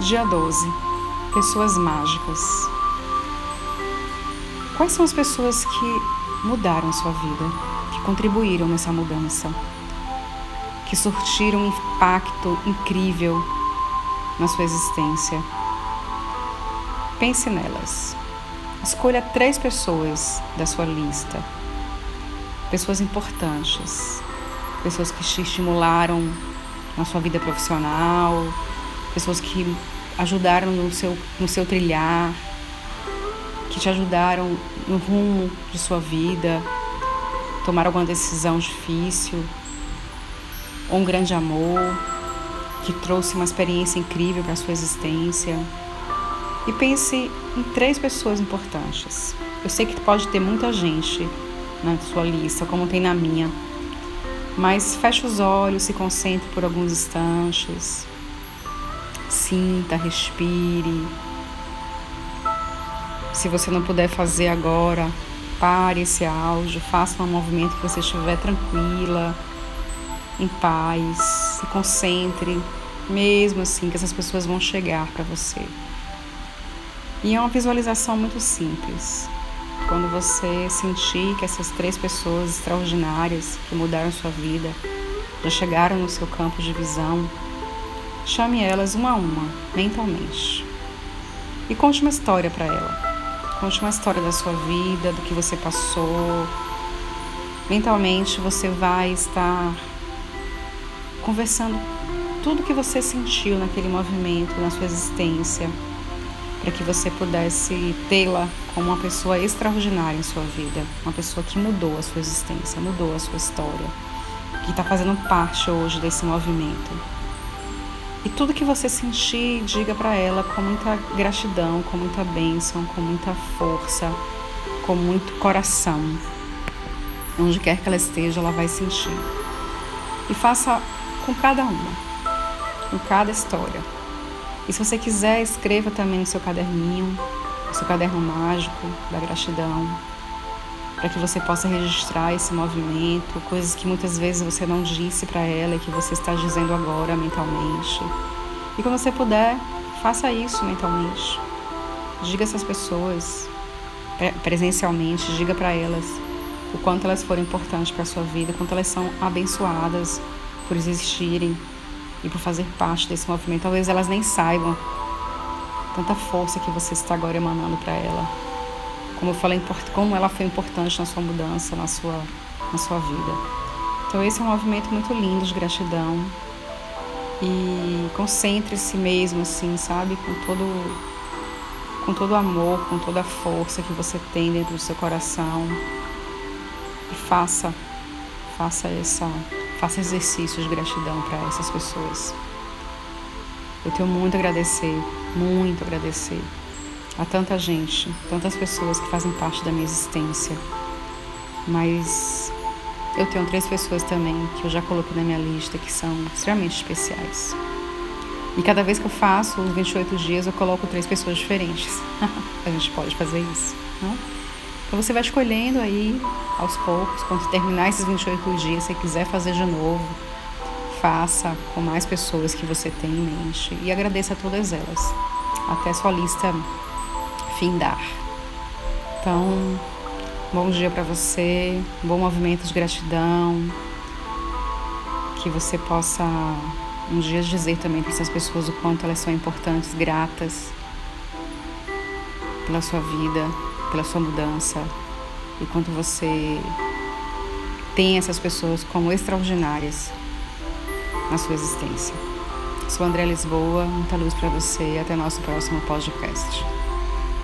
Dia 12. Pessoas mágicas. Quais são as pessoas que mudaram sua vida, que contribuíram nessa mudança, que surtiram um impacto incrível na sua existência? Pense nelas. Escolha três pessoas da sua lista. Pessoas importantes, pessoas que te estimularam na sua vida profissional, pessoas que ajudaram no seu, no seu trilhar, que te ajudaram no rumo de sua vida, tomar alguma decisão difícil, ou um grande amor que trouxe uma experiência incrível para a sua existência. E pense em três pessoas importantes. Eu sei que pode ter muita gente na sua lista, como tem na minha, mas feche os olhos, se concentre por alguns instantes. Sinta, respire. Se você não puder fazer agora, pare esse áudio, faça um movimento que você estiver tranquila, em paz, se concentre, mesmo assim que essas pessoas vão chegar para você. E é uma visualização muito simples. Quando você sentir que essas três pessoas extraordinárias que mudaram sua vida já chegaram no seu campo de visão, chame elas uma a uma, mentalmente. E conte uma história para ela. Conte uma história da sua vida, do que você passou. Mentalmente você vai estar conversando tudo que você sentiu naquele movimento, na sua existência para que você pudesse tê-la como uma pessoa extraordinária em sua vida, uma pessoa que mudou a sua existência, mudou a sua história, que está fazendo parte hoje desse movimento. E tudo que você sentir, diga para ela com muita gratidão, com muita bênção, com muita força, com muito coração. Onde quer que ela esteja, ela vai sentir. E faça com cada uma, com cada história. E se você quiser, escreva também no seu caderninho, no seu caderno mágico da gratidão, para que você possa registrar esse movimento, coisas que muitas vezes você não disse para ela e que você está dizendo agora mentalmente. E quando você puder, faça isso mentalmente. Diga essas pessoas presencialmente, diga para elas o quanto elas foram importantes para a sua vida, quanto elas são abençoadas por existirem, e por fazer parte desse movimento. Talvez elas nem saibam tanta força que você está agora emanando para ela. Como eu falei, como ela foi importante na sua mudança, na sua, na sua vida. Então esse é um movimento muito lindo de gratidão. E concentre-se mesmo assim, sabe, com todo com todo o amor, com toda a força que você tem dentro do seu coração. E faça faça essa Faça exercícios de gratidão para essas pessoas. Eu tenho muito a agradecer, muito a agradecer a tanta gente, tantas pessoas que fazem parte da minha existência. Mas eu tenho três pessoas também que eu já coloquei na minha lista que são extremamente especiais. E cada vez que eu faço os 28 dias, eu coloco três pessoas diferentes. a gente pode fazer isso, não? Então você vai escolhendo aí aos poucos, quando terminar esses 28 dias, se quiser fazer de novo, faça com mais pessoas que você tem em mente e agradeça a todas elas, até sua lista findar. Então, bom dia para você, bom movimento de gratidão, que você possa um dia dizer também para essas pessoas o quanto elas são importantes, gratas pela sua vida, pela sua mudança e quanto você tem essas pessoas como extraordinárias na sua existência. Sou André Lisboa, muita luz para você e até nosso próximo podcast.